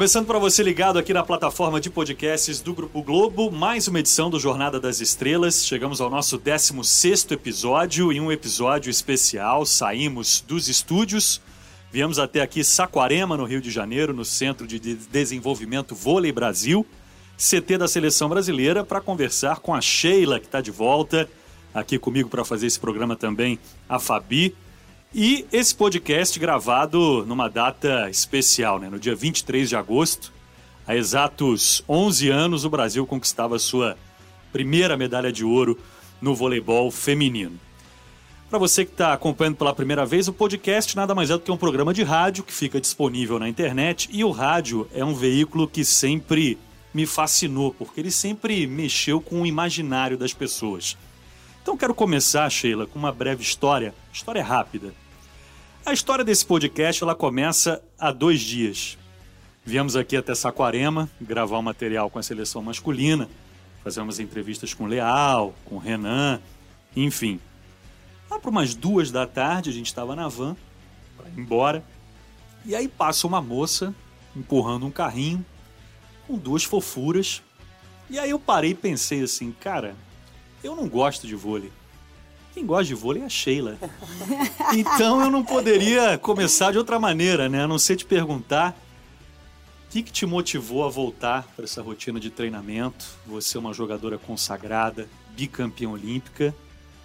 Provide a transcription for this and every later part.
Começando para você ligado aqui na plataforma de podcasts do Grupo Globo, mais uma edição do Jornada das Estrelas. Chegamos ao nosso 16º episódio e um episódio especial. Saímos dos estúdios, viemos até aqui Saquarema, no Rio de Janeiro, no Centro de Desenvolvimento Vôlei Brasil, CT da Seleção Brasileira, para conversar com a Sheila, que está de volta aqui comigo para fazer esse programa também, a Fabi. E esse podcast gravado numa data especial, né? no dia 23 de agosto, há exatos 11 anos, o Brasil conquistava sua primeira medalha de ouro no voleibol feminino. Para você que está acompanhando pela primeira vez, o podcast nada mais é do que um programa de rádio que fica disponível na internet e o rádio é um veículo que sempre me fascinou, porque ele sempre mexeu com o imaginário das pessoas. Então quero começar, Sheila, com uma breve história, história rápida. A história desse podcast ela começa há dois dias. Viemos aqui até Saquarema gravar um material com a seleção masculina, fazer umas entrevistas com Leal, com Renan, enfim. Lá para umas duas da tarde a gente estava na van para ir embora e aí passa uma moça empurrando um carrinho com duas fofuras. E aí eu parei e pensei assim, cara, eu não gosto de vôlei. Quem gosta de vôlei é a Sheila. Então eu não poderia começar de outra maneira, né? A não ser te perguntar o que, que te motivou a voltar para essa rotina de treinamento. Você é uma jogadora consagrada, bicampeã olímpica.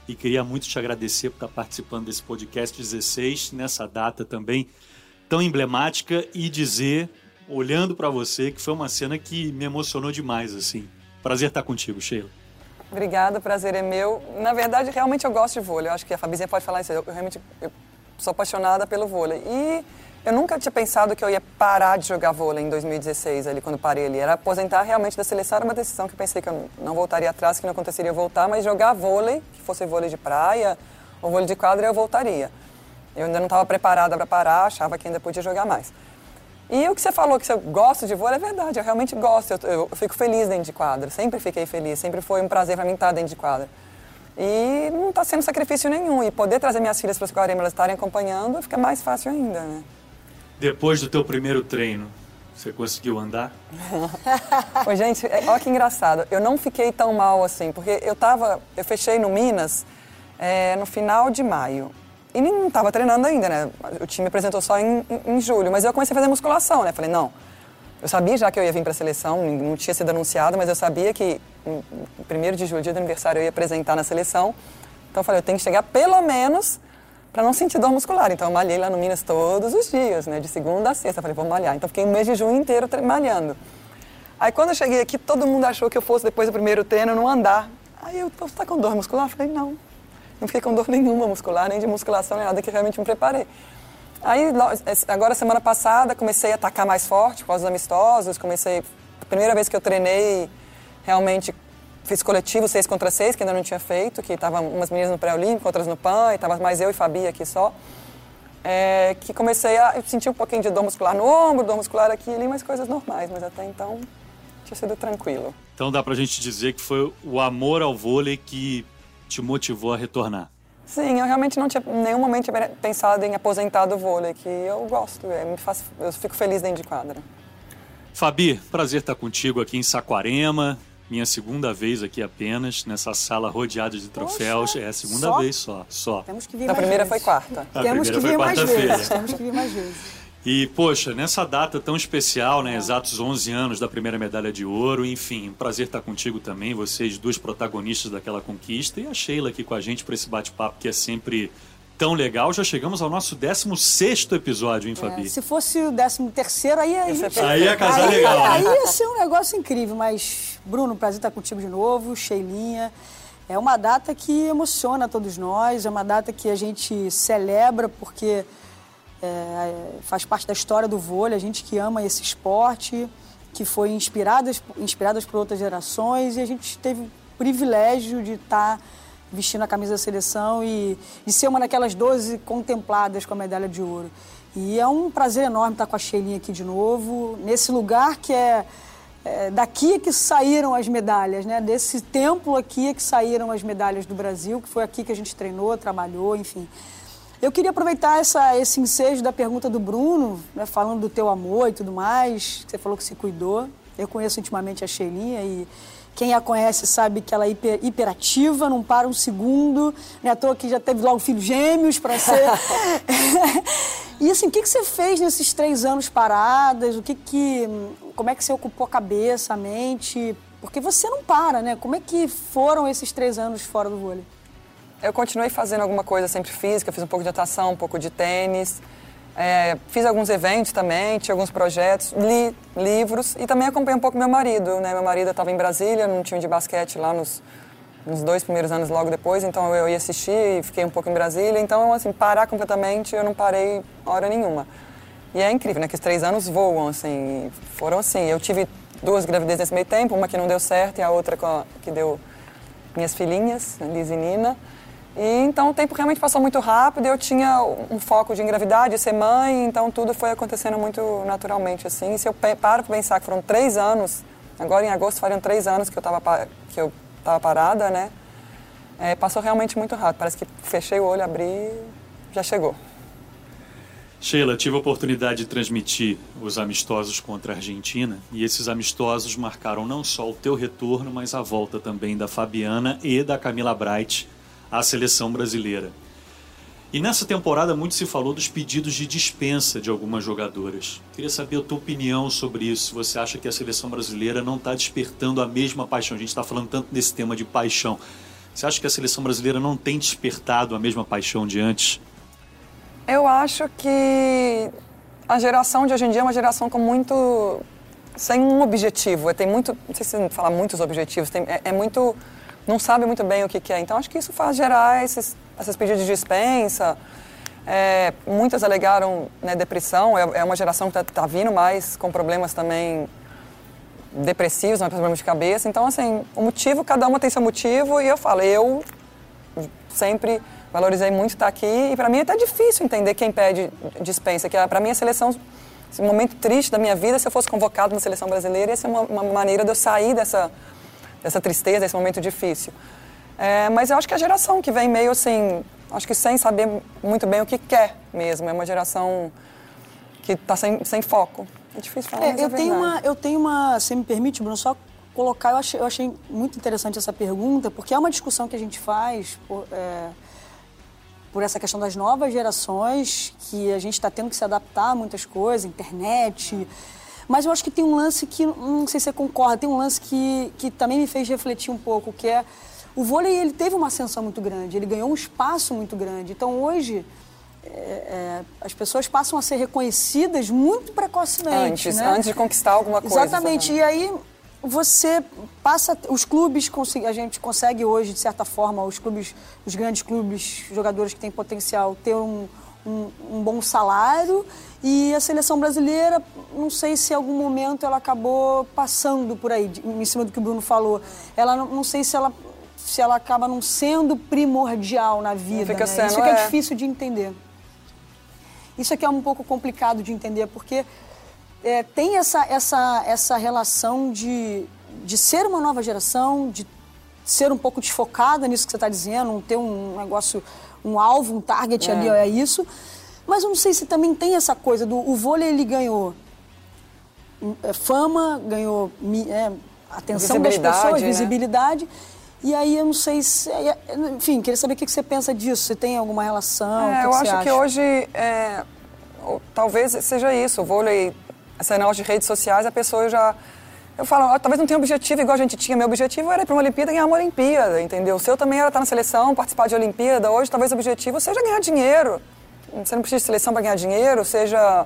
E queria muito te agradecer por estar participando desse podcast 16, nessa data também tão emblemática, e dizer, olhando para você, que foi uma cena que me emocionou demais, assim. Prazer estar contigo, Sheila. Obrigada, prazer é meu. Na verdade, realmente eu gosto de vôlei. Eu acho que a Fabizinha pode falar isso. Eu, eu realmente eu sou apaixonada pelo vôlei. E eu nunca tinha pensado que eu ia parar de jogar vôlei em 2016, ali, quando parei ali. Era aposentar realmente da seleção, era uma decisão que eu pensei que eu não voltaria atrás, que não aconteceria voltar, mas jogar vôlei, que fosse vôlei de praia ou vôlei de quadra, eu voltaria. Eu ainda não estava preparada para parar, achava que ainda podia jogar mais. E o que você falou que você gosta de vôlei é verdade, eu realmente gosto, eu, eu, eu fico feliz dentro de quadra, sempre fiquei feliz, sempre foi um prazer para mim estar dentro de quadra. E não está sendo sacrifício nenhum, e poder trazer minhas filhas para os Guarema, elas estarem acompanhando, fica mais fácil ainda, né? Depois do teu primeiro treino, você conseguiu andar? Oi, gente, é, olha que engraçado, eu não fiquei tão mal assim, porque eu tava, eu fechei no Minas é, no final de maio, e não estava treinando ainda, né? O time apresentou só em, em, julho, mas eu comecei a fazer musculação, né? Falei, não, eu sabia já que eu ia vir para a seleção, não tinha sido anunciado, mas eu sabia que em 1 de julho, dia do aniversário, eu ia apresentar na seleção. Então eu falei, eu tenho que chegar pelo menos para não sentir dor muscular. Então eu malhei lá no Minas todos os dias, né? De segunda a sexta. Eu falei, vou malhar. Então fiquei um mês de junho inteiro malhando. Aí quando eu cheguei aqui, todo mundo achou que eu fosse depois do primeiro treino não andar. Aí eu, você tá com dor muscular? Eu falei, não. Não fiquei com dor nenhuma muscular, nem de musculação, nem nada, que realmente me preparei. Aí, agora, semana passada, comecei a atacar mais forte causa dos amistosos. Comecei, a primeira vez que eu treinei, realmente fiz coletivo 6 contra 6, que ainda não tinha feito, que estavam umas meninas no pré-olímpico, outras no PAN, e estava mais eu e Fabi aqui só. É, que comecei a sentir um pouquinho de dor muscular no ombro, dor muscular aqui e ali, mas coisas normais, mas até então tinha sido tranquilo. Então dá pra gente dizer que foi o amor ao vôlei que te motivou a retornar? Sim, eu realmente não tinha em nenhum momento pensado em aposentar do vôlei, que eu gosto, é, me faz, eu fico feliz dentro de quadra. Fabi, prazer estar contigo aqui em Saquarema. Minha segunda vez aqui apenas, nessa sala rodeada de troféus. Poxa, é a segunda só? vez só, só. Temos que vir a mais primeira vezes. foi quarta. A Temos que vir mais vezes. Temos que vir mais vezes. E, poxa, nessa data tão especial, né? Exatos 11 anos da primeira medalha de ouro, enfim, um prazer estar contigo também, vocês duas protagonistas daquela conquista, e a Sheila aqui com a gente para esse bate-papo que é sempre tão legal. Já chegamos ao nosso 16 episódio, hein, Fabi? É, se fosse o 13, aí a gente... Aí ia casar aí, legal. Aí, né? aí ia ser um negócio incrível, mas, Bruno, prazer estar contigo de novo, Sheilinha. É uma data que emociona todos nós, é uma data que a gente celebra porque é, faz parte da história do vôlei, a gente que ama esse esporte, que foi inspiradas, inspiradas por outras gerações e a gente teve o privilégio de estar tá vestindo a camisa da seleção e de ser uma daquelas 12 contempladas com a medalha de ouro. E é um prazer enorme estar com a Sheilinha aqui de novo, nesse lugar que é, é daqui é que saíram as medalhas, né? Desse templo aqui é que saíram as medalhas do Brasil, que foi aqui que a gente treinou, trabalhou, enfim. Eu queria aproveitar essa, esse ensejo da pergunta do Bruno, né, falando do teu amor e tudo mais, que você falou que se cuidou. Eu conheço intimamente a Sheilinha e quem a conhece sabe que ela é hiper, hiperativa, não para um segundo. Não é à toa que já teve logo filhos gêmeos para ser. e assim, o que, que você fez nesses três anos paradas? O que que, como é que você ocupou a cabeça, a mente? Porque você não para, né? Como é que foram esses três anos fora do vôlei? Eu continuei fazendo alguma coisa sempre física, fiz um pouco de natação, um pouco de tênis. É, fiz alguns eventos também, tinha alguns projetos, li livros e também acompanhei um pouco meu marido. Né? Meu marido estava em Brasília, num time de basquete lá nos, nos dois primeiros anos logo depois, então eu ia assistir e fiquei um pouco em Brasília. Então, assim, parar completamente, eu não parei hora nenhuma. E é incrível, né? Que os três anos voam, assim. Foram assim. Eu tive duas gravidezes nesse meio tempo, uma que não deu certo e a outra que deu minhas filhinhas, Liz e Nina. E então o tempo realmente passou muito rápido. Eu tinha um foco de engravidar, de ser mãe, então tudo foi acontecendo muito naturalmente assim. E se eu paro para pensar que foram três anos, agora em agosto fariam três anos que eu estava que eu estava parada, né? É, passou realmente muito rápido. Parece que fechei o olho, abri, já chegou. Sheila, tive a oportunidade de transmitir os amistosos contra a Argentina e esses amistosos marcaram não só o teu retorno, mas a volta também da Fabiana e da Camila Bright à seleção brasileira. E nessa temporada muito se falou dos pedidos de dispensa de algumas jogadoras. Queria saber a tua opinião sobre isso. Você acha que a seleção brasileira não está despertando a mesma paixão? A gente está falando tanto desse tema de paixão. Você acha que a seleção brasileira não tem despertado a mesma paixão de antes? Eu acho que a geração de hoje em dia é uma geração com muito. sem um objetivo. Tem muito. Não sei se falar muitos objetivos, tem, é, é muito não sabe muito bem o que, que é. Então, acho que isso faz gerar esses, esses pedidos de dispensa. É, muitas alegaram né, depressão, é, é, uma geração que está tá vindo mais com problemas também depressivos, né, problemas de cabeça. Então, assim, o motivo, cada uma tem seu motivo e eu falo, eu sempre valorizei muito estar aqui e para mim é até difícil entender quem pede dispensa, que para mim a seleção, esse momento triste da minha vida, se eu fosse convocado na seleção brasileira, ia ser uma, uma maneira de eu sair dessa dessa tristeza, desse momento difícil. É, mas eu acho que a geração que vem meio assim, acho que sem saber muito bem o que quer mesmo. É uma geração que está sem, sem foco. É difícil falar, é, eu, é tenho uma, eu tenho uma, se me permite, Bruno, só colocar, eu achei, eu achei muito interessante essa pergunta, porque é uma discussão que a gente faz por, é, por essa questão das novas gerações, que a gente está tendo que se adaptar a muitas coisas, internet, mas eu acho que tem um lance que, não sei se você concorda, tem um lance que, que também me fez refletir um pouco, que é o vôlei ele teve uma ascensão muito grande, ele ganhou um espaço muito grande. Então hoje é, é, as pessoas passam a ser reconhecidas muito precocemente. Antes, né? antes de conquistar alguma coisa. Exatamente. E aí você passa. Os clubes, a gente consegue hoje, de certa forma, os clubes, os grandes clubes, jogadores que têm potencial, ter um, um, um bom salário e a seleção brasileira, não sei se em algum momento ela acabou passando por aí, em cima do que o Bruno falou. Ela não, não sei se ela, se ela acaba não sendo primordial na vida. Fica né? sendo, Isso é, é difícil de entender. Isso aqui é um pouco complicado de entender, porque é, tem essa, essa, essa relação de, de ser uma nova geração, de ser um pouco desfocada nisso que você está dizendo, ter um negócio, um alvo, um target é. ali, é isso. Mas eu não sei se também tem essa coisa do o vôlei ele ganhou é, fama, ganhou é, atenção das pessoas, né? visibilidade. E aí eu não sei se. É, enfim, queria saber o que você pensa disso. Você tem alguma relação? É, eu acho acha? que hoje é, talvez seja isso. O vôlei, essa negócio de redes sociais, a pessoa já. Eu falo, oh, talvez não tenha objetivo igual a gente tinha. Meu objetivo era ir para uma Olimpíada e ganhar uma Olimpíada, entendeu? O seu também era estar na seleção, participar de Olimpíada. Hoje, talvez o objetivo seja ganhar dinheiro você não precisa de seleção para ganhar dinheiro, seja.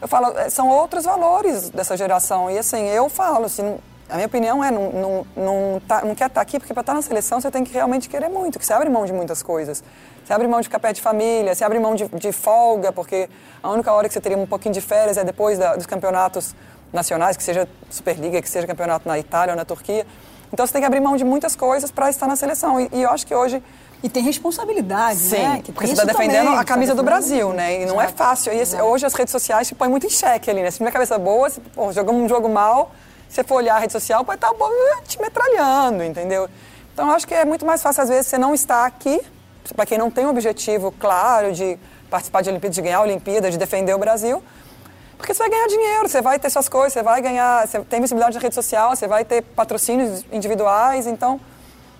Eu falo, é, são outros valores dessa geração. E assim, eu falo, assim, a minha opinião é, não, não, não, tá, não quer estar tá aqui, porque para estar tá na seleção você tem que realmente querer muito, que você abre mão de muitas coisas. Você abre mão de ficar perto de família, você abre mão de, de folga, porque a única hora que você teria um pouquinho de férias é depois da, dos campeonatos nacionais, que seja Superliga, que seja campeonato na Itália ou na Turquia. Então você tem que abrir mão de muitas coisas para estar na seleção. E, e eu acho que hoje e tem responsabilidade, Sim, né? Que porque você está defendendo também, a camisa do Brasil, né? E não é fácil. E esse, hoje as redes sociais te põem muito em xeque ali, né? Se tiver cabeça boa, se pô, jogamos um jogo mal, se você for olhar a rede social, pode estar tá te metralhando, entendeu? Então, eu acho que é muito mais fácil, às vezes, você não estar aqui, para quem não tem um objetivo claro de participar de Olimpíadas, de ganhar a Olimpíada, de defender o Brasil, porque você vai ganhar dinheiro, você vai ter suas coisas, você vai ganhar, você tem visibilidade na rede social, você vai ter patrocínios individuais, então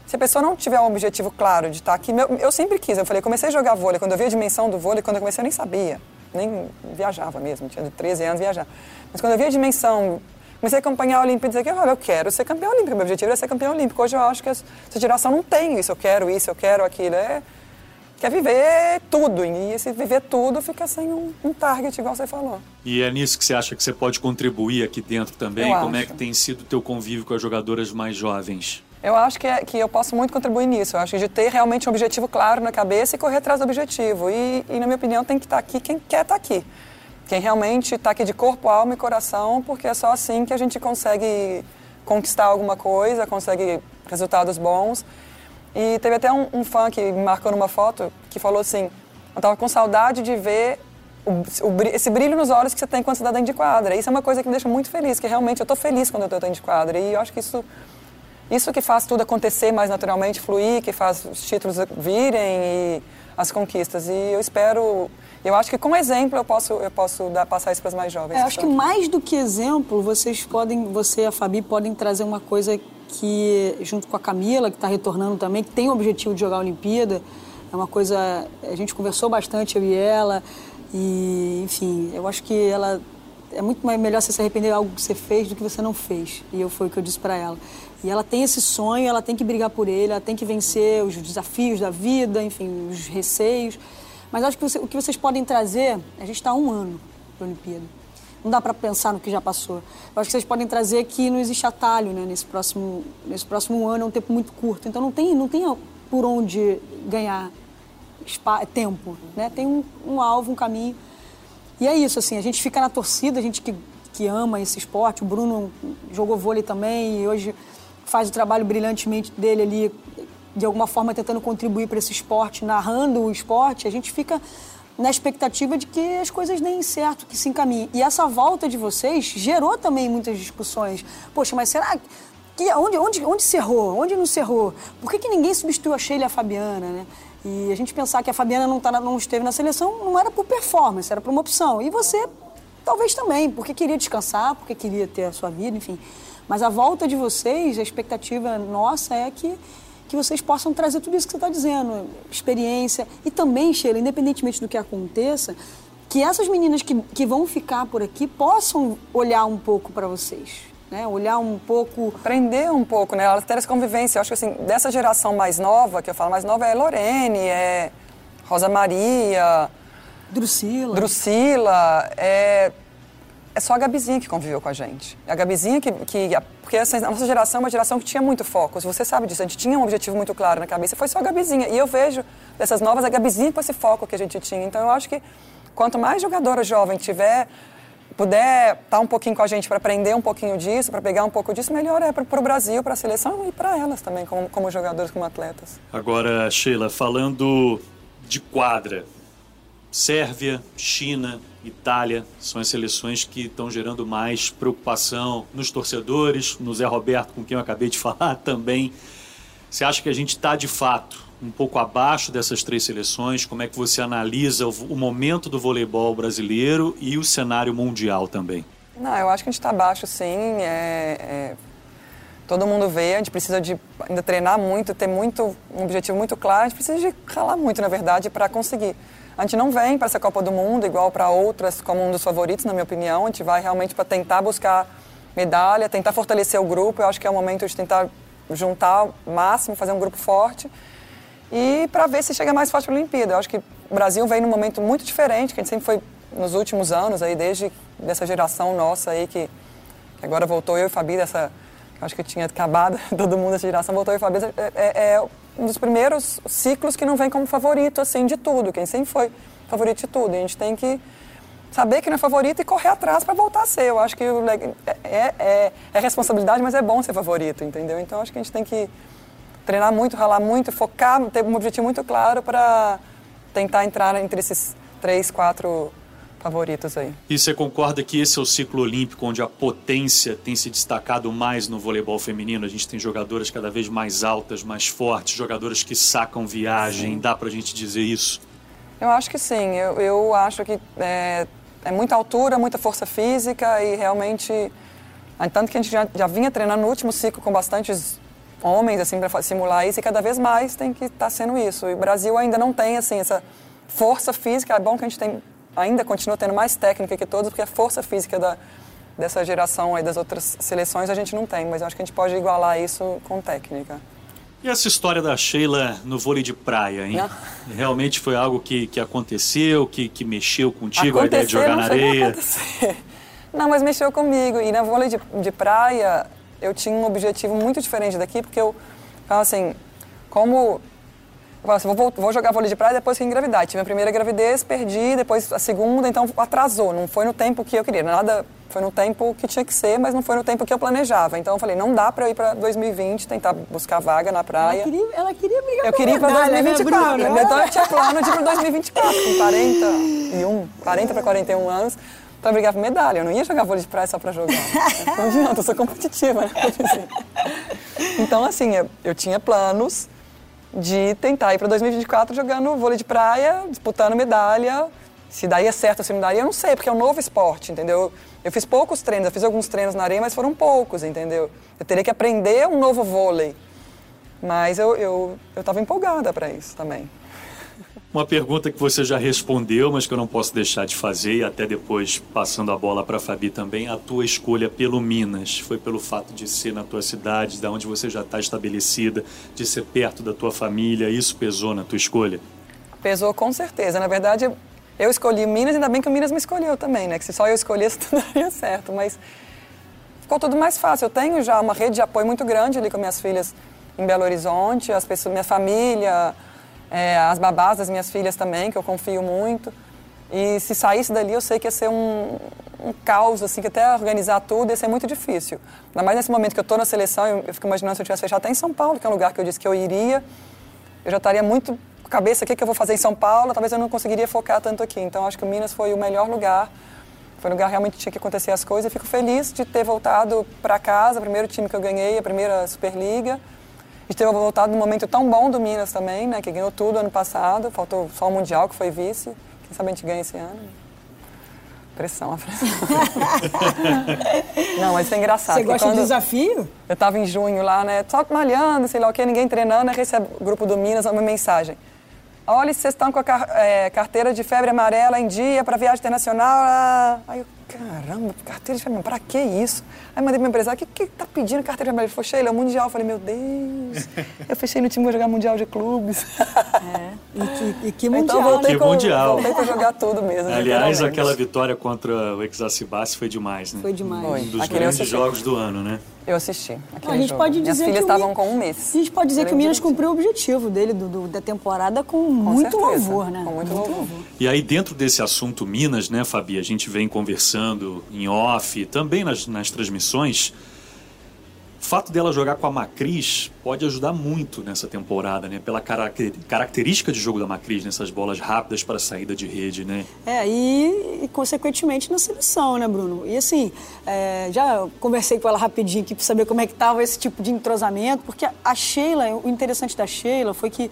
se a pessoa não tiver um objetivo claro de estar aqui, eu sempre quis, eu falei, comecei a jogar vôlei, quando eu vi a dimensão do vôlei, quando eu comecei eu nem sabia, nem viajava mesmo, tinha de 13 anos viajar. Mas quando eu vi a dimensão, comecei a acompanhar a Olimpíada, eu falei, eu quero ser campeão olímpico, meu objetivo é ser campeão olímpico. Hoje eu acho que essa geração não tem isso, eu quero isso, eu quero aquilo, é quer viver tudo. E esse viver tudo fica sem um, um, target, igual você falou. E é nisso que você acha que você pode contribuir aqui dentro também? Eu Como acho. é que tem sido o teu convívio com as jogadoras mais jovens? Eu acho que, é, que eu posso muito contribuir nisso. Eu acho que de ter realmente um objetivo claro na cabeça e correr atrás do objetivo. E, e na minha opinião, tem que estar aqui quem quer estar aqui. Quem realmente está aqui de corpo, alma e coração, porque é só assim que a gente consegue conquistar alguma coisa, consegue resultados bons. E teve até um, um fã que me marcou numa foto que falou assim: eu estava com saudade de ver o, o, esse brilho nos olhos que você tem quando você está dentro de quadra. Isso é uma coisa que me deixa muito feliz, que realmente eu estou feliz quando eu estou dentro de quadra. E eu acho que isso, isso que faz tudo acontecer mais naturalmente, fluir, que faz os títulos virem e as conquistas. E eu espero. Eu acho que com exemplo eu posso, eu posso dar, passar isso para as mais jovens. É, acho que mais do que exemplo, vocês podem, você e a Fabi podem trazer uma coisa que, junto com a Camila, que está retornando também, que tem o objetivo de jogar a Olimpíada, é uma coisa. A gente conversou bastante, eu e ela, e, enfim, eu acho que ela. É muito melhor você se arrepender de algo que você fez do que você não fez. E eu, foi o que eu disse para ela. E ela tem esse sonho, ela tem que brigar por ele, ela tem que vencer os desafios da vida, enfim, os receios. Mas acho que o que vocês podem trazer, a gente está há um ano para a Olimpíada. Não dá para pensar no que já passou. Eu acho que vocês podem trazer que não existe atalho né, nesse, próximo, nesse próximo ano, é um tempo muito curto. Então não tem, não tem por onde ganhar tempo. Né? Tem um, um alvo, um caminho. E é isso, assim, a gente fica na torcida, a gente que, que ama esse esporte. O Bruno jogou vôlei também e hoje faz o trabalho brilhantemente dele ali, de alguma forma tentando contribuir para esse esporte, narrando o esporte. A gente fica na expectativa de que as coisas deem certo, que se encaminhem. E essa volta de vocês gerou também muitas discussões. Poxa, mas será que onde, onde, onde se errou? Onde não se errou? Por que, que ninguém substituiu a Sheila e a Fabiana, né? E a gente pensar que a Fabiana não, tá, não esteve na seleção não era por performance, era por uma opção. E você, talvez também, porque queria descansar, porque queria ter a sua vida, enfim. Mas a volta de vocês, a expectativa nossa é que que vocês possam trazer tudo isso que você está dizendo, experiência. E também, Sheila, independentemente do que aconteça, que essas meninas que, que vão ficar por aqui possam olhar um pouco para vocês. Né? Olhar um pouco. Aprender um pouco, né? Elas terem essa convivência. Eu acho que assim, dessa geração mais nova, que eu falo mais nova, é Lorene, é Rosa Maria. Drusila. Drusila. É, é só a Gabizinha que conviveu com a gente. A Gabizinha que. que porque essa, a nossa geração é uma geração que tinha muito foco. Você sabe disso. A gente tinha um objetivo muito claro na cabeça. Foi só a Gabizinha. E eu vejo dessas novas a Gabizinha com esse foco que a gente tinha. Então eu acho que quanto mais jogadora jovem tiver, puder estar tá um pouquinho com a gente para aprender um pouquinho disso, para pegar um pouco disso, melhor é para o Brasil, para a seleção e para elas também, como, como jogadores, como atletas. Agora, Sheila, falando de quadra, Sérvia, China, Itália são as seleções que estão gerando mais preocupação nos torcedores, no Zé Roberto, com quem eu acabei de falar também. Você acha que a gente está, de fato, um pouco abaixo dessas três seleções? Como é que você analisa o, momento do voleibol brasileiro e o cenário mundial também? Não, eu acho que a gente está abaixo, sim. É, é, todo mundo vê, a gente precisa de ainda treinar muito, ter muito, um objetivo muito claro, a gente precisa de ralar muito, na verdade, para conseguir. A gente não vem para essa Copa do Mundo igual para outras como um dos favoritos, na minha opinião. A gente vai realmente para tentar buscar medalha, tentar fortalecer o grupo. Eu acho que é o momento de tentar juntar o máximo, fazer um grupo forte e para ver se chega mais forte para a Olimpíada. Eu acho que o Brasil vem num momento muito diferente, que a gente sempre foi nos últimos anos aí desde dessa geração nossa aí que, agora voltou eu e Fabi dessa acho que tinha acabado todo mundo dessa geração voltou eu e Fabi é, é, é um dos primeiros ciclos que não vem como favorito assim de tudo, quem sempre foi favorito de tudo. A gente tem que saber que não é favorito e correr atrás para voltar a ser. Eu acho que é, é, é, é, responsabilidade, mas é bom ser favorito, entendeu? Então acho que a gente tem que treinar muito, ralar muito, focar, ter um objetivo muito claro para tentar entrar entre esses três, quatro favoritos aí. E você concorda que esse é o ciclo olímpico onde a potência tem se destacado mais no voleibol feminino? A gente tem jogadoras cada vez mais altas, mais fortes, jogadoras que sacam viagem, sim. dá pra gente dizer isso? Eu acho que sim, eu, eu acho que é, é muita altura, muita força física e realmente... Tanto que a gente já, já vinha treinando no último ciclo com bastantes homens, assim, para simular isso, e cada vez mais tem que estar tá sendo isso. E o Brasil ainda não tem, assim, essa força física. É bom que a gente tem ainda continua tendo mais técnica que todos, porque a força física da, dessa geração aí das outras seleções a gente não tem, mas eu acho que a gente pode igualar isso com técnica. E essa história da Sheila no vôlei de praia, hein? Não. Realmente foi algo que, que aconteceu, que, que mexeu contigo, Acontecer, a ideia de jogar na areia? Não, mas mexeu comigo. E na vôlei de, de praia, eu tinha um objetivo muito diferente daqui, porque eu, assim, como assim, vou, vou jogar vôlei de praia depois que engravidar. Tive a primeira gravidez, perdi, depois a segunda, então atrasou. Não foi no tempo que eu queria. Nada, foi no tempo que tinha que ser, mas não foi no tempo que eu planejava. Então eu falei, não dá para eu ir para 2020, tentar buscar vaga na praia. Ela queria, ela queria brigar Eu queria ir para 2024. Né, então eu tinha plano de ir para 2024, com 41, 40 para 41 anos para brigar por medalha. Eu não ia jogar vôlei de praia só para jogar. Não adianta, eu sou competitiva, né? Então, assim, eu, eu tinha planos de tentar ir para 2024 jogando vôlei de praia, disputando medalha. Se daria certo se me daria, eu não sei, porque é um novo esporte, entendeu? Eu fiz poucos treinos, eu fiz alguns treinos na areia, mas foram poucos, entendeu? Eu teria que aprender um novo vôlei. Mas eu estava eu, eu empolgada para isso também. Uma pergunta que você já respondeu, mas que eu não posso deixar de fazer, e até depois passando a bola para a Fabi também, a tua escolha pelo Minas foi pelo fato de ser na tua cidade, da onde você já está estabelecida, de ser perto da tua família, isso pesou na tua escolha? Pesou com certeza. Na verdade, eu escolhi Minas, ainda bem que o Minas me escolheu também, né? Que se só eu escolhesse, tudo daria certo, mas ficou tudo mais fácil. Eu tenho já uma rede de apoio muito grande ali com minhas filhas em Belo Horizonte, as pessoas, minha família, é, as babás das minhas filhas também, que eu confio muito. E se saísse dali, eu sei que ia ser um, um caos, assim, que até organizar tudo ia ser muito difícil. Ainda mais nesse momento que eu estou na seleção, eu, eu, fico imaginando se eu tivesse fechado até em São Paulo, que é um lugar que eu disse que eu iria, eu já estaria muito com a cabeça, o que, que eu vou fazer em São Paulo, talvez eu não conseguiria focar tanto aqui. Então, acho que o Minas foi o melhor lugar, foi um lugar que tinha que acontecer as coisas. E fico feliz de ter voltado para casa, o primeiro time que eu ganhei, a primeira Superliga ter voltado num momento tão bom do Minas também, né? Que ganhou tudo ano passado, faltou só o Mundial, que foi vice. Quem sabe a gente ganha esse ano. Pressão, a pressão. Não, mas isso é engraçado. Você gosta de desafio? Eu estava em junho lá, né? Só malhando, sei lá o quê, ninguém treinando, aí recebe o grupo do Minas uma mensagem. Olha, vocês estão com a car é, carteira de febre amarela em dia para viagem internacional. Aí eu, caramba, carteira de febre amarela, para que isso? Aí mandei meu empresário, o que, que tá pedindo carteira amarela? Ele falou, Sheila, é o Mundial. Eu falei, meu Deus, eu fechei no time para jogar Mundial de Clubes. É, e que, e que então, Mundial, então, voltei que com, mundial. Voltei para jogar tudo mesmo. Aliás, aquela vitória contra o Exacibas foi demais, né? Foi demais. Um dos Aquele grandes jogos do ano, né? Eu assisti. a gente jogo. pode dizer Minhas filhas estavam com um mês. A gente pode dizer que o Minas cumpriu o objetivo dele do, do, da temporada com, com muito certeza. louvor, né? Com muito, muito louvor. E aí, dentro desse assunto Minas, né, Fabi, a gente vem conversando em off, também nas, nas transmissões. Fato dela jogar com a Macris pode ajudar muito nessa temporada, né? Pela característica de jogo da Macris, nessas bolas rápidas para saída de rede, né? É, e, e consequentemente na seleção, né, Bruno? E assim, é, já conversei com ela rapidinho aqui para saber como é que estava esse tipo de entrosamento, porque a Sheila, o interessante da Sheila foi que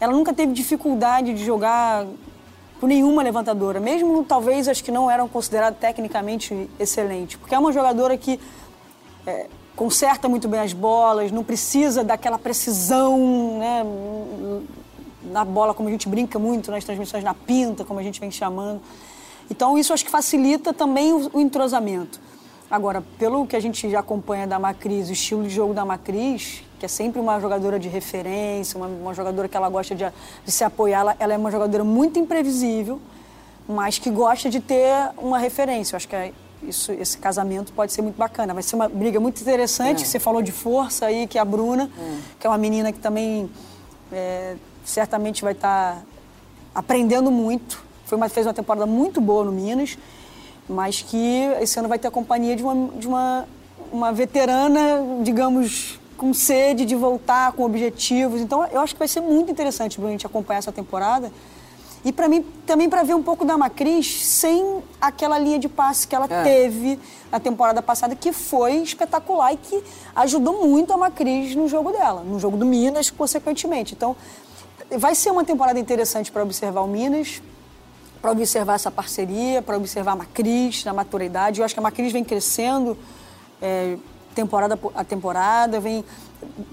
ela nunca teve dificuldade de jogar com nenhuma levantadora, mesmo talvez as que não eram consideradas tecnicamente excelentes, porque é uma jogadora que é, conserta muito bem as bolas, não precisa daquela precisão né, na bola, como a gente brinca muito nas transmissões, na pinta, como a gente vem chamando. Então, isso acho que facilita também o, o entrosamento. Agora, pelo que a gente já acompanha da Macris, o estilo de jogo da Macris, que é sempre uma jogadora de referência, uma, uma jogadora que ela gosta de, de se apoiar, ela, ela, é uma jogadora muito imprevisível, mas que gosta de ter uma referência. Eu acho que é isso, esse casamento pode ser muito bacana. Vai ser uma briga muito interessante. É. Você falou de força aí, que é a Bruna, é. que é uma menina que também é, certamente vai estar tá aprendendo muito. Foi uma, fez uma temporada muito boa no Minas, mas que esse ano vai ter a companhia de uma, de uma, uma veterana, digamos, com sede de voltar, com objetivos. Então, eu acho que vai ser muito interessante, Bruno, a gente acompanhar essa temporada E para mim, também para ver um pouco da Macris sem aquela linha de passe que ela é. teve na temporada passada, que foi espetacular e que ajudou muito a Macris no jogo dela, no jogo do Minas, consequentemente. Então, vai ser uma temporada interessante para observar o Minas, para observar essa parceria, para observar a Macris na maturidade. Eu acho que a Macris vem crescendo é, temporada a temporada, vem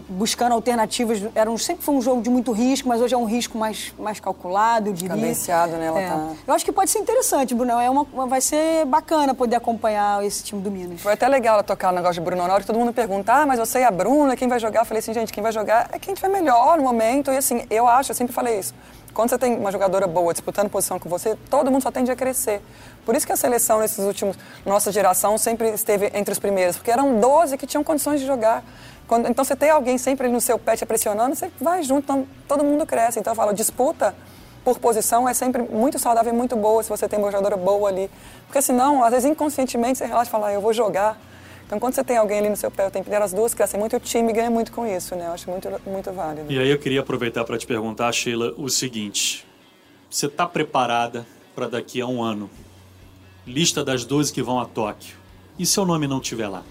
buscando alternativas. Era um, sempre foi um jogo de muito risco, mas hoje é um risco mais, mais calculado, eu diria. Cadenciado, né? Ela é. tá... Eu acho que pode ser interessante, Bruno. É uma, vai ser bacana poder acompanhar esse time do Minas. Foi até legal ela tocar o negócio de Bruno. Na hora que todo mundo pergunta, ah, mas você e a Bruna, quem vai jogar? Eu falei assim, gente, quem vai jogar é quem tiver melhor no momento. E assim, eu acho, eu sempre falei isso. Quando você tem uma jogadora boa disputando posição com você, todo mundo só tende a crescer. Por isso que a seleção nesses últimos, nossa geração, sempre esteve entre os primeiros, porque eram 12 que tinham condições de jogar. Quando, então, você tem alguém sempre ali no seu pé te pressionando, você vai junto, então todo mundo cresce. Então, eu falo, disputa por posição é sempre muito saudável e muito boa se você tem uma jogadora boa ali. Porque senão, às vezes, inconscientemente, você relaxa e fala, ah, eu vou jogar. Então, quando você tem alguém ali no seu pé o tempo inteiro, as duas crescem muito e o time ganha muito com isso, né? Eu acho muito, muito válido. E aí eu queria aproveitar para te perguntar, Sheila, o seguinte. Você está preparada para daqui a um ano? Lista das 12 que vão a Tóquio. E seu nome não estiver lá?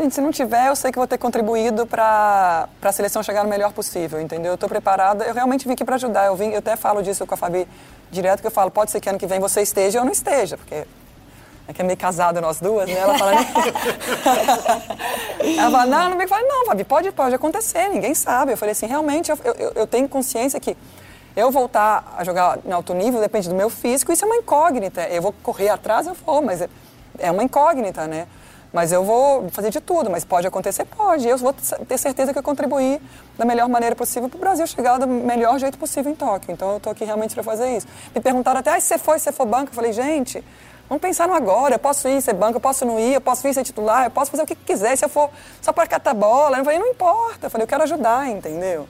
Gente, se não tiver, eu sei que vou ter contribuído para a seleção chegar no melhor possível, entendeu? Eu estou preparada, eu realmente vim aqui para ajudar. Eu, vim, eu até falo disso com a Fabi direto, que eu falo, pode ser que ano que vem você esteja ou não esteja, porque é que é meio casada nós duas, né? Ela fala, ela fala, não, não me fala, não, Fabi, pode, pode acontecer, ninguém sabe. Eu falei assim, realmente, eu, eu, eu tenho consciência que eu voltar a jogar em alto nível depende do meu físico, isso é uma incógnita. Eu vou correr atrás, eu vou, mas é uma incógnita, né? Mas eu vou fazer de tudo, mas pode acontecer? Pode. Eu vou ter certeza que eu contribuí da melhor maneira possível para o Brasil chegar do melhor jeito possível em Tóquio. Então eu estou aqui realmente para fazer isso. Me perguntaram até, ah, se você foi, se você for banco? Eu falei, gente, vamos pensar no agora. Eu posso ir ser banco, eu posso não ir, eu posso ir ser titular, eu posso fazer o que quiser. Se eu for só para catar bola, eu falei, não importa. Eu falei, eu quero ajudar, entendeu?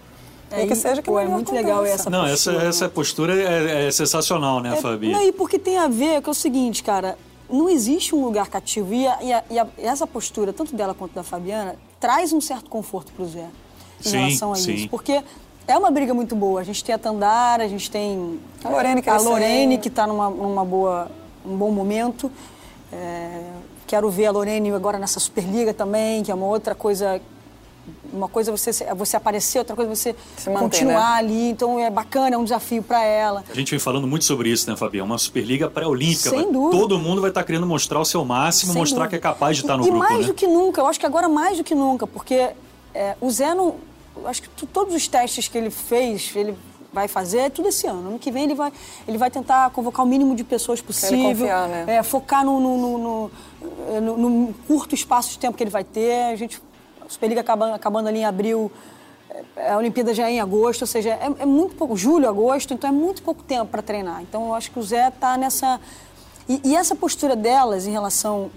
É, e que seja que pô, é muito aconteça. legal essa não, postura. Não, essa, essa postura é, é sensacional, né, é, Fabi? Não, e porque tem a ver com o seguinte, cara, não existe um lugar cativo. E, a, e, a, e, a, essa postura, tanto dela quanto da Fabiana, traz um certo conforto para o Zé em sim, relação a sim. isso. Porque é uma briga muito boa. A gente tem a Tandara, a gente tem a Lorene, que, a Lorene, que está numa, numa boa, um bom momento. É, quero ver a Lorene agora nessa Superliga também, que é uma outra coisa uma coisa é você, é você aparecer, outra coisa é você Se manter, continuar né? ali. Então é bacana, é um desafio para ela. A gente vem falando muito sobre isso, né, Fabi? É uma Superliga pré-olímpica. Sem dúvida. Todo mundo vai estar tá querendo mostrar o seu máximo, Sem mostrar dúvida. que é capaz de estar tá no e grupo. E mais né? do que nunca, eu acho que agora mais do que nunca, porque é, o Zé não. Acho que todos os testes que ele fez, ele vai fazer é tudo esse ano. Ano que vem ele vai, ele vai tentar convocar o mínimo de pessoas possível. Confiar, né? é, focar no no, no, no, no, curto espaço de tempo que ele vai ter. A gente Superliga acabando, acabando ali em abril, é, a Olimpíada já é em agosto, ou seja, é, é muito pouco, julho, agosto, então é muito pouco tempo para treinar. Então eu acho que o Zé está nessa. E, e, essa postura delas em relação.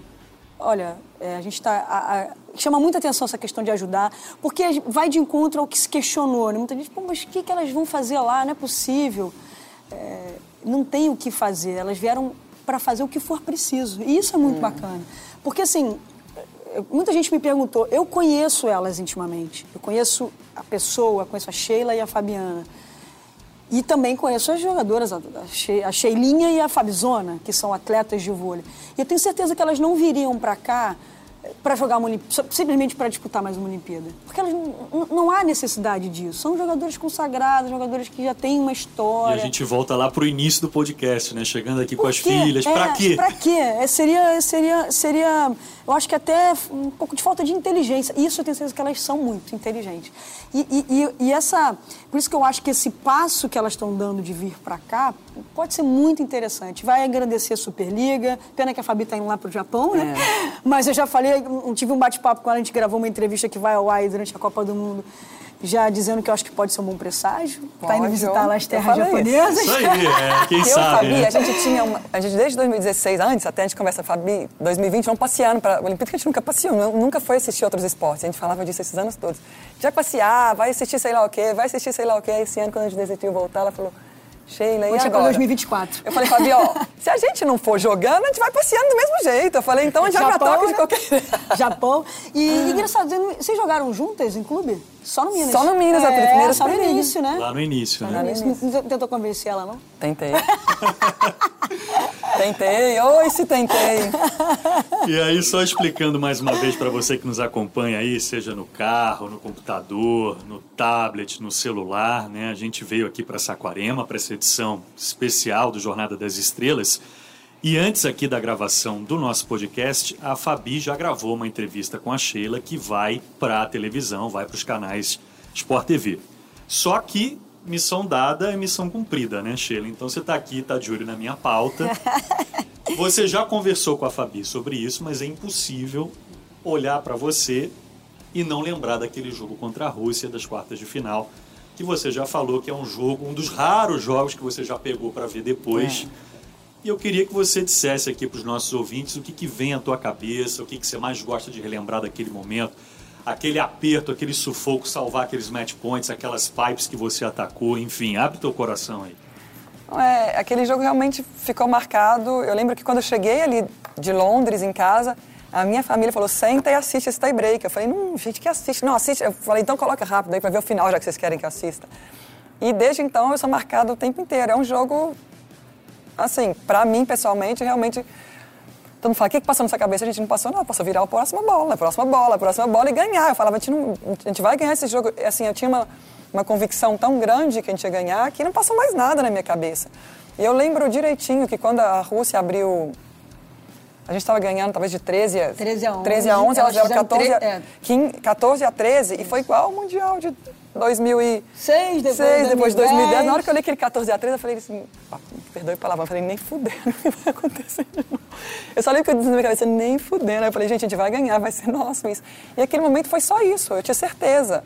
Olha, é, a gente está. chama muita atenção essa questão de ajudar, porque vai de encontro ao que se questionou. Né? Muita gente, pô, mas o que, que elas vão fazer lá? Não é possível. É, não tem o que fazer. Elas vieram para fazer o que for preciso. E isso é muito hum. bacana. Porque, assim, muita gente me perguntou, eu conheço elas intimamente. Eu conheço a pessoa, conheço a Sheila e a Fabiana. E também conheço as jogadoras, a, Sheilinha e a Fabizona, que são atletas de vôlei. E eu tenho certeza que elas não viriam para cá para jogar uma Olimpíada, simplesmente para disputar mais uma Olimpíada. Porque elas, não há necessidade disso. São jogadores consagrados, jogadores que já têm uma história. E a gente volta lá para o início do podcast, né? Chegando aqui Por com as filhas. É, para quê? Para quê? É, seria, seria, seria, eu acho que até um pouco de falta de inteligência. Isso eu tenho certeza que elas são muito inteligentes. E, e, e essa, por isso que eu acho que esse passo que elas estão dando de vir para cá pode ser muito interessante. Vai agradecer a Superliga. Pena que a Fabi está indo lá para o Japão, né? É. Mas eu já falei, tive um bate-papo com ela, a gente gravou uma entrevista que vai ao ar durante a Copa do Mundo já dizendo que eu acho que pode ser um bom presságio. Está indo visitar lá as terras japonesas. Isso, isso aí, é, quem eu, sabe. Fabi, né? a gente tinha uma, a gente desde 2016, antes até a gente conversa, Fabi, 2020, vamos passeando para a Olimpíada, que a gente nunca passeou, nunca foi assistir outros esportes. A gente falava disso esses anos todos. Já passear, vai assistir sei lá o quê, vai assistir sei lá o quê. Esse ano, quando a gente decidiu voltar, ela falou, Sheila, e Vou chegar agora? 2024. Eu falei, Fabi, ó, se a gente não for jogando, a gente vai passeando do mesmo jeito. Eu falei, então a gente já troca de né? qualquer... Japão. E engraçado, vocês jogaram juntas em clube? Só no Minas? Só no Minas, a é, primeira só no início, né? Lá no início, né? no início. Não tentou convencer ela, não? Tentei. tentei, oi se tentei. E aí, só explicando mais uma vez para você que nos acompanha aí, seja no carro, no computador, no tablet, no celular, né? A gente veio aqui para Saquarema, para essa edição especial do Jornada das Estrelas. E antes aqui da gravação do nosso podcast, a Fabi já gravou uma entrevista com a Sheila que vai para a televisão, vai para os canais Sport TV. Só que missão dada é missão cumprida, né, Sheila? Então você está aqui, está de olho na minha pauta. Você já conversou com a Fabi sobre isso, mas é impossível olhar para você e não lembrar daquele jogo contra a Rússia das quartas de final, que você já falou que é um jogo, um dos raros jogos que você já pegou para ver depois. E eu queria que você dissesse aqui para os nossos ouvintes o que, que vem à tua cabeça, o que, que você mais gosta de relembrar daquele momento, aquele aperto, aquele sufoco, salvar aqueles match points, aquelas pipes que você atacou, enfim, abre teu coração aí. É, aquele jogo realmente ficou marcado. Eu lembro que quando eu cheguei ali de Londres, em casa, a minha família falou, senta e assiste esse tie break. Eu falei, não, gente, que assiste? Não, assiste. Eu falei, então coloca rápido aí para ver o final, já que vocês querem que eu assista. E desde então eu sou marcado o tempo inteiro. É um jogo, assim, para mim, pessoalmente, realmente... Todo mundo fala, o que, que passou na sua cabeça? A gente não passou, não, passou virar a próxima bola, a próxima bola, a próxima bola e ganhar. Eu falava, a gente, não, a gente vai ganhar esse jogo. Assim, eu tinha uma, uma convicção tão grande que a gente ia ganhar que não passou mais nada na minha cabeça. E eu lembro direitinho que quando a Rússia abriu. A gente estava ganhando talvez de 13 a, 13 a 11. 13 a 11 elas fizeram 14 a, tre- é. 15 14 a 13 e foi igual ao Mundial de 2006, Seis depois de depois de 2010. 2010. Na hora que eu olhei aquele 14 a 13, eu falei assim, ah, perdoe a palavra, eu falei, nem fudendo o que vai acontecer de novo. Eu só lembro que eu disse na minha cabeça, nem fudendo. Aí eu falei, gente, a gente vai ganhar, vai ser nosso isso. E aquele momento foi só isso, eu tinha certeza.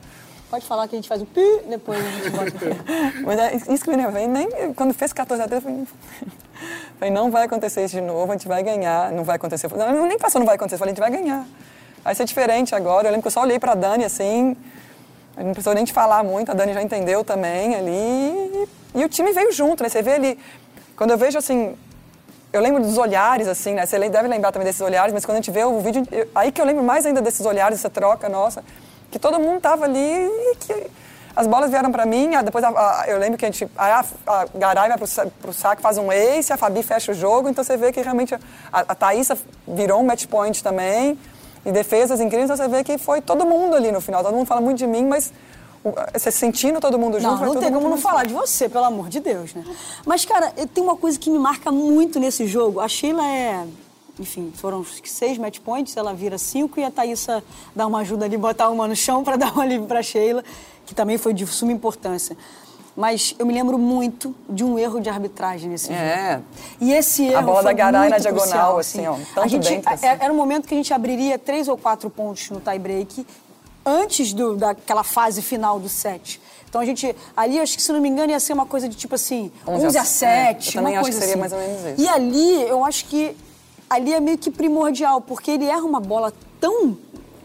Pode falar que a gente faz o pi, depois a gente bota pi. Mas é isso que me lembra. Nem, quando fez 14 a 13, eu falei, não vai acontecer isso de novo, a gente vai ganhar, não vai acontecer. Não, nem passou, não vai acontecer, eu falei, a gente vai ganhar. Vai ser diferente agora. Eu lembro que eu só olhei pra Dani assim, não precisou nem te falar muito, a Dani já entendeu também ali. E, o time veio junto, né? Você vê ali, quando eu vejo assim, eu lembro dos olhares, assim, né? Você deve lembrar também desses olhares, mas quando a gente vê o vídeo, eu- aí que eu lembro mais ainda desses olhares, essa troca nossa, que todo mundo tava ali e que as bolas vieram pra mim, ah, depois a- a- eu lembro que a gente, a, a Garay vai pro, sa- pro saco, faz um ace, a Fabi fecha o jogo, então você vê que realmente a, a Thaísa virou um match point também, e defesas incríveis, então você vê que foi todo mundo ali no final, todo mundo fala muito de mim, mas o- você sentindo todo mundo junto, Não, não tem como não falar de você, pelo amor de Deus, né? Mas, cara, tem uma coisa que me marca muito nesse jogo. A Sheila é. Enfim, foram seis match points, ela vira cinco e a Thaísa dá uma ajuda ali, botar uma no chão para dar um alívio pra Sheila, que também foi de suma importância. Mas eu me lembro muito de um erro de arbitragem nesse É. jogo. E esse erro. bola foi da Garay na diagonal, crucial, assim, ó, a tanto gente, dentro, assim. é- Era um momento que a gente abriria três ou quatro pontos no tie-break antes do, daquela fase final do set. Então a gente, ali, acho que se não me engano, ia ser uma coisa de tipo assim, 11 a 11 a 7, é, eu também uma acho que seria assim. mais ou menos isso. E ali, eu acho que ali é meio que primordial, porque ele erra uma bola tão...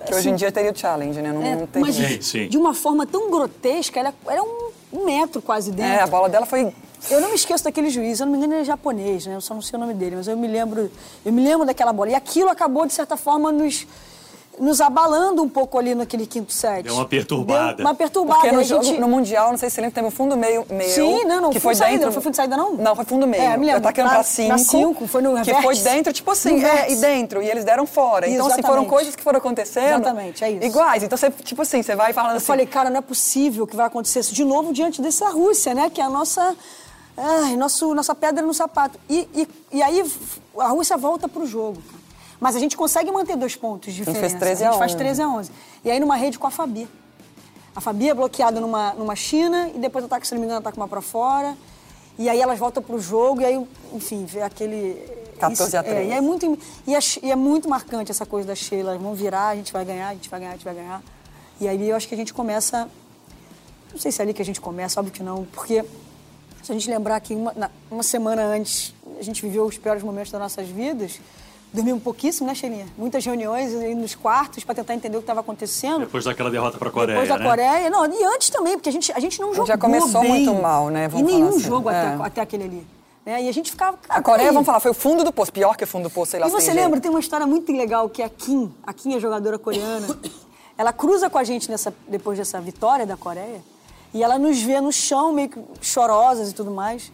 Que hoje em dia teria o challenge, né? Não, é, não tem mas sim. de uma forma tão grotesca, ela era um, um metro quase dentro. É, a bola dela foi Eu não me esqueço daquele juiz, eu não me engano, ele é japonês, né? Eu só não sei o nome dele, mas eu me lembro, eu me lembro daquela bola. E aquilo acabou, de certa forma, nos, nos abalando um pouco ali naquele quinto set. Deu uma perturbada. Deu uma perturbada. Porque no, jogo, gente... no Mundial, não sei se você lembra, teve um fundo meio, meio Sim, não, não, que fundo foi saída, dentro. não foi fundo saída, não? Não, foi fundo meio. É, me lembro, Atacando pra- pra pra cinco. cinco, foi no Que vértice. foi dentro, tipo assim, é, e dentro. E eles deram fora. Então, assim, foram Exatamente. coisas que foram acontecendo. Exatamente, é isso. Iguais. Então, você, tipo assim, você vai falando Eu assim. falei, cara, não é possível que vai acontecer isso de novo diante dessa Rússia, né? Que é a nossa, ai, nosso, nossa pedra no sapato. E, e, e aí a Rússia volta pro jogo, cara. Mas a gente consegue manter dois pontos de fez diferença. 13 a a gente faz 11. 13 a 11. E aí numa rede com a Fabi. A Fabi é bloqueada numa, numa China e depois ataca, se não me engano, ataca uma pra fora. E aí elas voltam pro jogo e aí, enfim, vê aquele... 14 a isso- é, 13. e, é muito, e, é, e é muito marcante essa coisa da Sheila. Elas vão virar, a gente vai ganhar, a gente vai ganhar, a gente vai ganhar. E aí eu acho que a gente começa não sei se é ali que a gente começa, óbvio que não, porque se a gente lembrar que uma, na- uma semana antes a gente viveu os piores momentos das nossas vidas, Dormimos pouquíssimo, né, Xelinha? Muitas reuniões nos quartos para tentar entender o que estava acontecendo. Depois daquela derrota para a Coreia, Depois da né? Coreia. Não, e antes também, porque a gente, a gente não jogou já começou bem muito mal, né? Vamos nenhum falar assim. jogo É. até, até aquele ali. Né? E a gente ficava... A Coreia, "Peraí". vamos falar, foi o fundo do poço. Pior que o fundo do poço, sei lá E você tem lembra, jeito. tem uma história muito legal que a Kim, a Kim é jogadora coreana, ela cruza com a gente nessa, depois dessa vitória da Coreia e ela nos vê no chão meio que chorosas e tudo mais.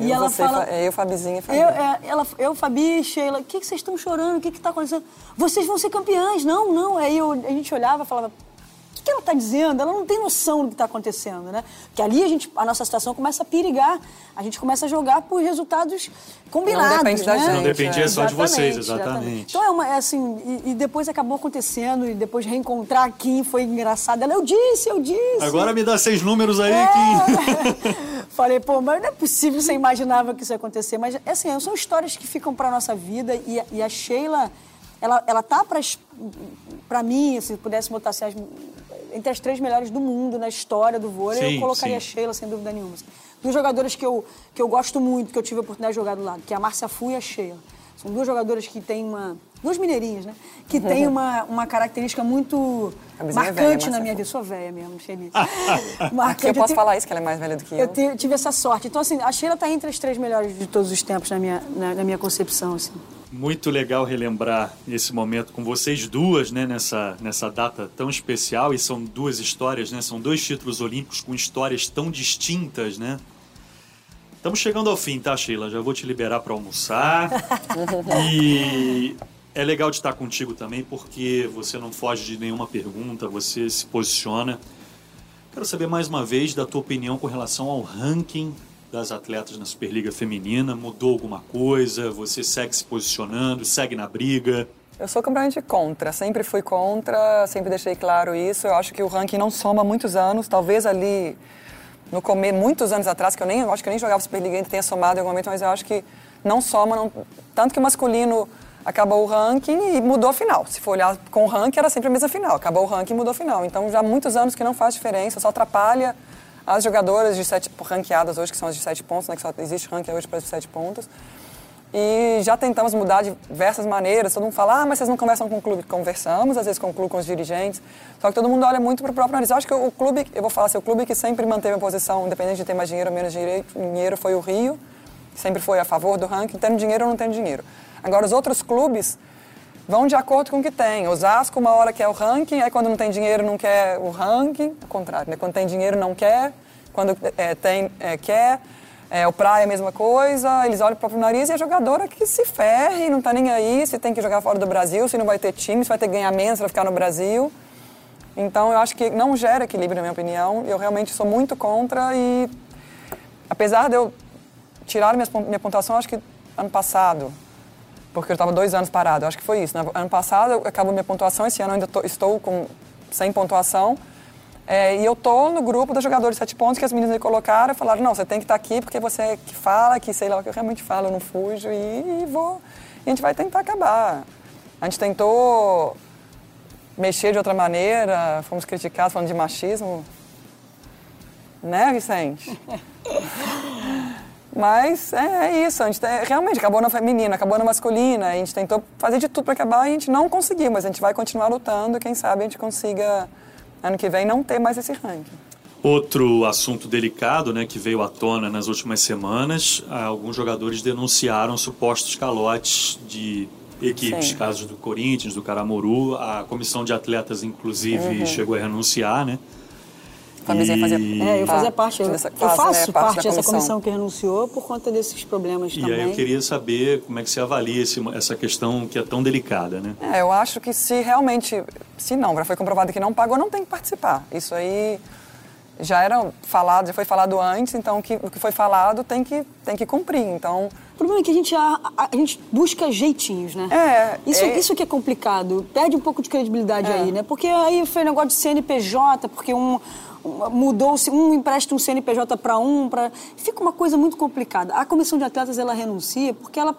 E Eu, ela você, fala... Fa- eu, Fabizinha e Fabi. Eu, é, ela, eu, Fabi, Sheila, o que, que vocês estão chorando? O que está acontecendo? Vocês vão ser campeãs. Não, não. Aí eu- a gente olhava e falava, que, que ela está dizendo? Ela não tem noção do que está acontecendo, né? Porque ali a, gente, a nossa situação começa a perigar. A gente começa a jogar por resultados combinados, depende da né? gente, Não dependia é. só de vocês, exatamente. Então é, uma, é assim, e, e depois acabou acontecendo, e depois reencontrar a Kim foi engraçado. Ela, eu disse, eu disse. Agora me dá seis números aí É. que... Falei, pô, mas não é possível, você imaginava que isso ia acontecer. Mas, assim, são histórias que ficam para nossa vida e, a- e a Sheila, ela, ela tá para mim, se pudesse botar assim, as- entre as três melhores do mundo na história do vôlei, Sim, eu colocaria sim. a Sheila, sem dúvida nenhuma. Duas jogadoras que eu, que eu gosto muito, que eu tive a oportunidade de jogar do lado, que é a Márcia Fu e a Sheila. São duas jogadoras que têm uma... Duas mineirinhas, né? Que têm uma, uma característica muito vizinha é marcante velha, na minha vida. Eu sou velha mesmo, Sheila. Aqui eu posso falar isso, que ela é mais velha do que eu. Eu te- tive essa sorte. Então, assim, a Sheila está entre as três melhores de todos os tempos na minha, na, na minha concepção, assim. Muito legal relembrar esse momento com vocês duas, né, nessa, nessa data tão especial. E são duas histórias, né? São dois títulos olímpicos com histórias tão distintas, né? Estamos chegando ao fim, tá, Sheila? Já vou te liberar para almoçar. e é legal de estar contigo também, porque você não foge de nenhuma pergunta, você se posiciona. Quero saber mais uma vez da tua opinião com relação ao ranking das atletas na Superliga Feminina. Mudou alguma coisa? Você segue se posicionando? Segue na briga? Eu sou completamente contra, sempre fui contra, sempre deixei claro isso. Eu acho que o ranking não soma muitos anos, talvez ali no começo, muitos anos atrás, que eu nem eu acho que eu nem jogava Superliga ainda tenha somado em algum momento, mas eu acho que não soma, não- tanto que o masculino acabou o ranking e mudou a final. Se for olhar com o ranking, era sempre a mesma final. Acabou o ranking e mudou a final. Então já há muitos anos que não faz diferença, só atrapalha as jogadoras de sete ranqueadas hoje, que são as de sete pontos, né, que só existe ranking hoje para as de sete pontos. E já tentamos mudar de diversas maneiras. Todo mundo fala, ah, mas vocês não conversam com o clube. Conversamos, às vezes com o clube, com os dirigentes. Só que todo mundo olha muito para o próprio nariz. Eu acho que o clube, eu vou falar assim, o clube que sempre manteve a posição, independente de ter mais dinheiro ou menos dinheiro, foi o Rio. Sempre foi a favor do ranking, tendo dinheiro ou não tendo dinheiro. Agora, os outros clubes vão de acordo com o que tem. Osasco, uma hora quer o ranking, aí quando não tem dinheiro não quer o ranking. Ao contrário, né? Quando tem dinheiro não quer, quando é, tem, é, quer. É, o Praia é a mesma coisa, eles olham para o próprio nariz e a jogadora que se ferre, não está nem aí se tem que jogar fora do Brasil, se não vai ter time, se vai ter que ganhar menos para ficar no Brasil. Então, eu acho que não gera equilíbrio, na minha opinião. Eu realmente sou muito contra e, apesar de eu tirar minha, minha pontuação, acho que ano passado, porque eu estava dois anos parado, acho que foi isso. Né? Ano passado acabou minha pontuação, esse ano eu ainda tô- estou com sem pontuação. É, e eu tô no grupo dos jogadores sete pontos que as meninas me colocaram e falaram, não, você tem que estar aqui porque você é que fala, que sei lá o que eu realmente falo, eu não fujo e, e vou. E a gente vai tentar acabar. A gente tentou mexer de outra maneira, fomos criticados falando de machismo. Né, Vicente? Mas é, é isso, a gente tem- realmente acabou na feminina, acabou na masculina, a gente tentou fazer de tudo para acabar e a gente não conseguiu, mas a gente vai continuar lutando e quem sabe a gente consiga, ano que vem, não ter mais esse ranking. Outro assunto delicado, né, que veio à tona nas últimas semanas, ah, alguns jogadores denunciaram supostos calotes de equipes, Sim. casos do Corinthians, do Caramoru, a comissão de atletas inclusive Uhum. chegou a renunciar, né? Famizinha fazia E- É, eu fazia parte, eu, dessa- eu faço né, parte, da dessa comissão que renunciou por conta desses problemas E também. aí eu queria saber como é que você avalia esse- essa questão que é tão delicada, né? É, eu acho que se realmente, se não, já foi comprovado que não pagou, não tem que participar. Isso aí já era falado, já foi falado antes, então o que, o que foi falado tem que, tem que cumprir. Então, O problema é que a gente, a, a- a gente busca jeitinhos, né? É, Isso, é- isso que é complicado. Perde um pouco de credibilidade É. aí, né? Porque aí foi negócio de CNPJ, porque um- mudou-se, um empresta um CNPJ para um, para fica uma coisa muito complicada. A comissão de atletas, ela renuncia porque ela,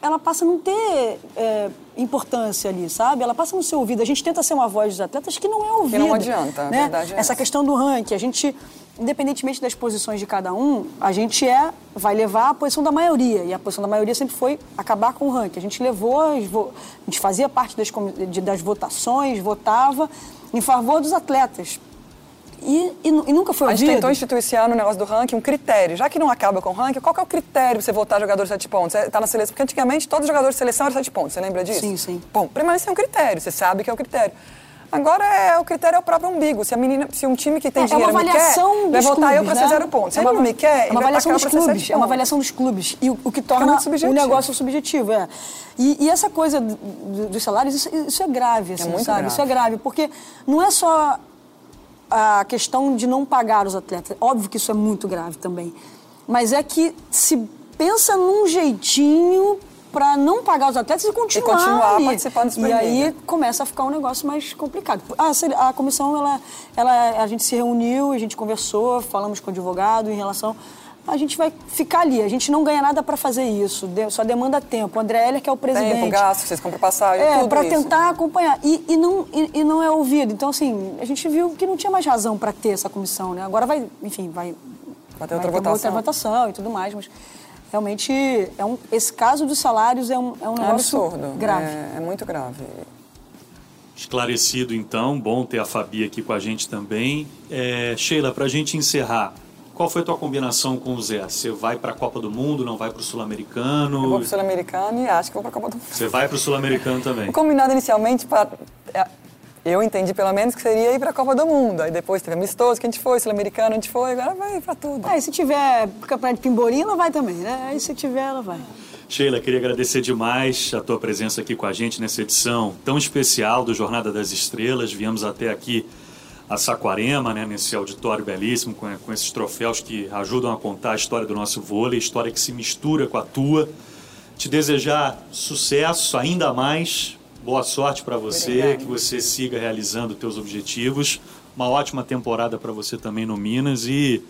ela passa a não ter é, importância ali, sabe? Ela passa a não ser ouvida. A gente tenta ser uma voz dos atletas que não é ouvida. não adianta, né? verdade é Essa essa. questão do ranking, a gente independentemente das posições de cada um, a gente é, vai levar a posição da maioria. E a posição da maioria sempre foi acabar com o ranking. A gente levou, a gente fazia parte das, das votações, votava em favor dos atletas. E, e, e, nunca foi ouvido. A gente tentou instituir esse ano o negócio do ranking, um critério. Já que não acaba com o ranking, qual é o critério para você votar jogador de sete pontos? Está é, na seleção, porque antigamente todos os jogadores de seleção eram sete pontos, você lembra disso? Sim, sim. Bom, isso é um critério, você sabe que é o critério. Agora é o critério é o próprio umbigo. Se a menina, se um time que tem é, dinheiro é uma avaliação me quer, vai votar eu para né? ser zero pontos. Se é uma, ele não me quer, é uma avaliação dos clubes. É uma avaliação dos clubes e o, o que torna o negócio subjetivo. É. E, e essa coisa do, do, dos salários, isso, isso, é grave, assim, é muito sabe? Grave. Isso é grave porque não é só a questão de não pagar os atletas. Óbvio que isso é muito grave também. Mas é que se pensa num jeitinho para não pagar os atletas e continuar, e continuar ali. participando E aí começa a ficar um negócio mais complicado. A, a comissão, ela, ela, a gente se reuniu, a gente conversou, falamos com o advogado em relação a gente vai ficar ali. A gente não ganha nada para fazer isso, só demanda tempo. O André Heller, que é o presidente. Tempo, gasto, vocês compram passagem, É, para tentar acompanhar. E, e não, e, e, não é ouvido. Então, assim, a gente viu que não tinha mais razão para ter essa comissão, né? Agora vai, enfim, vai, vai ter outra, vai ter votação. outra votação e tudo mais, mas realmente é um, esse caso dos salários é um, é um negócio é absurdo, grave. É, é muito grave. Esclarecido, então. Bom ter a Fabi aqui com a gente também. É, Sheila, para a gente encerrar, qual foi a tua combinação com o Zé? Você vai para a Copa do Mundo, não vai para o Sul-Americano? Eu vou para o Sul-Americano e acho que vou para a Copa do Mundo. Você vai para o Sul-Americano também? O combinado inicialmente para é, eu entendi pelo menos que seria ir para a Copa do Mundo. Aí depois teve amistoso que a gente foi, Sul-Americano a gente foi, agora vai para tudo. Aí se tiver campeonato de Pimborim, ela vai também, né? Aí se tiver, ela vai. Sheila, queria agradecer demais a tua presença aqui com a gente nessa edição tão especial do Jornada das Estrelas. Viemos até aqui a Saquarema, né, nesse auditório belíssimo, com, com esses troféus que ajudam a contar a história do nosso vôlei, história que se mistura com a tua. Te desejar sucesso ainda mais, boa sorte para você, Obrigada. que você siga realizando teus objetivos. Uma ótima temporada para você também no Minas e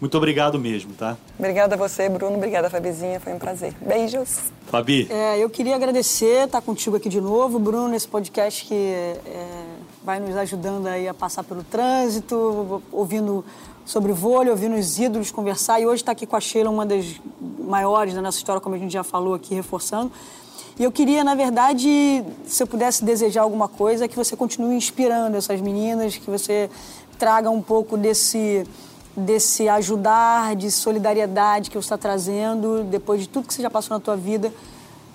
muito obrigado mesmo, tá? Obrigada a você, Bruno. Obrigada, Fabizinha. Foi um prazer. Beijos. Fabi. É, eu queria agradecer, estar contigo aqui de novo, Bruno, esse podcast que é, vai nos ajudando aí a passar pelo trânsito, ouvindo sobre vôlei, ouvindo os ídolos conversar. E hoje está aqui com a Sheila, uma das maiores da nossa história, como a gente já falou aqui, reforçando. E eu queria, na verdade, se eu pudesse desejar alguma coisa, que você continue inspirando essas meninas, que você traga um pouco desse desse ajudar, de solidariedade que você está trazendo depois de tudo que você já passou na tua vida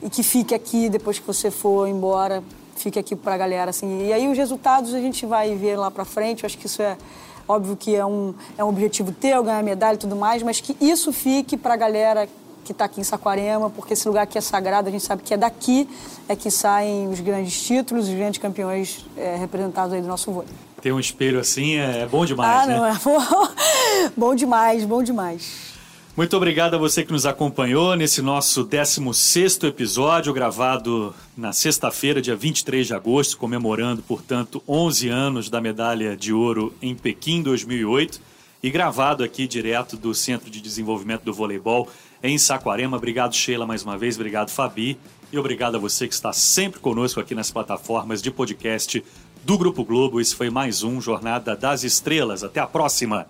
e que fique aqui depois que você for embora fique aqui para a galera, assim. E aí os resultados a gente vai ver lá para frente. Eu acho que isso é óbvio que é um, é um objetivo teu, ganhar medalha e tudo mais, mas que isso fique para a galera que está aqui em Saquarema, porque esse lugar aqui é sagrado, a gente sabe que é daqui é que saem os grandes títulos, os grandes campeões é, representados aí do nosso vôlei. Ter um espelho assim é, é bom demais, ah, né? não, é bom, bom demais, bom demais. Muito obrigado a você que nos acompanhou nesse nosso 16 episódio, gravado na sexta-feira, dia 23 de agosto, comemorando, portanto, 11 anos da medalha de ouro em Pequim 2008 e gravado aqui direto do Centro de Desenvolvimento do Voleibol em Saquarema. Obrigado, Sheila, mais uma vez. Obrigado, Fabi. E obrigado a você que está sempre conosco aqui nas plataformas de podcast do Grupo Globo. Esse foi mais um Jornada das Estrelas. Até a próxima!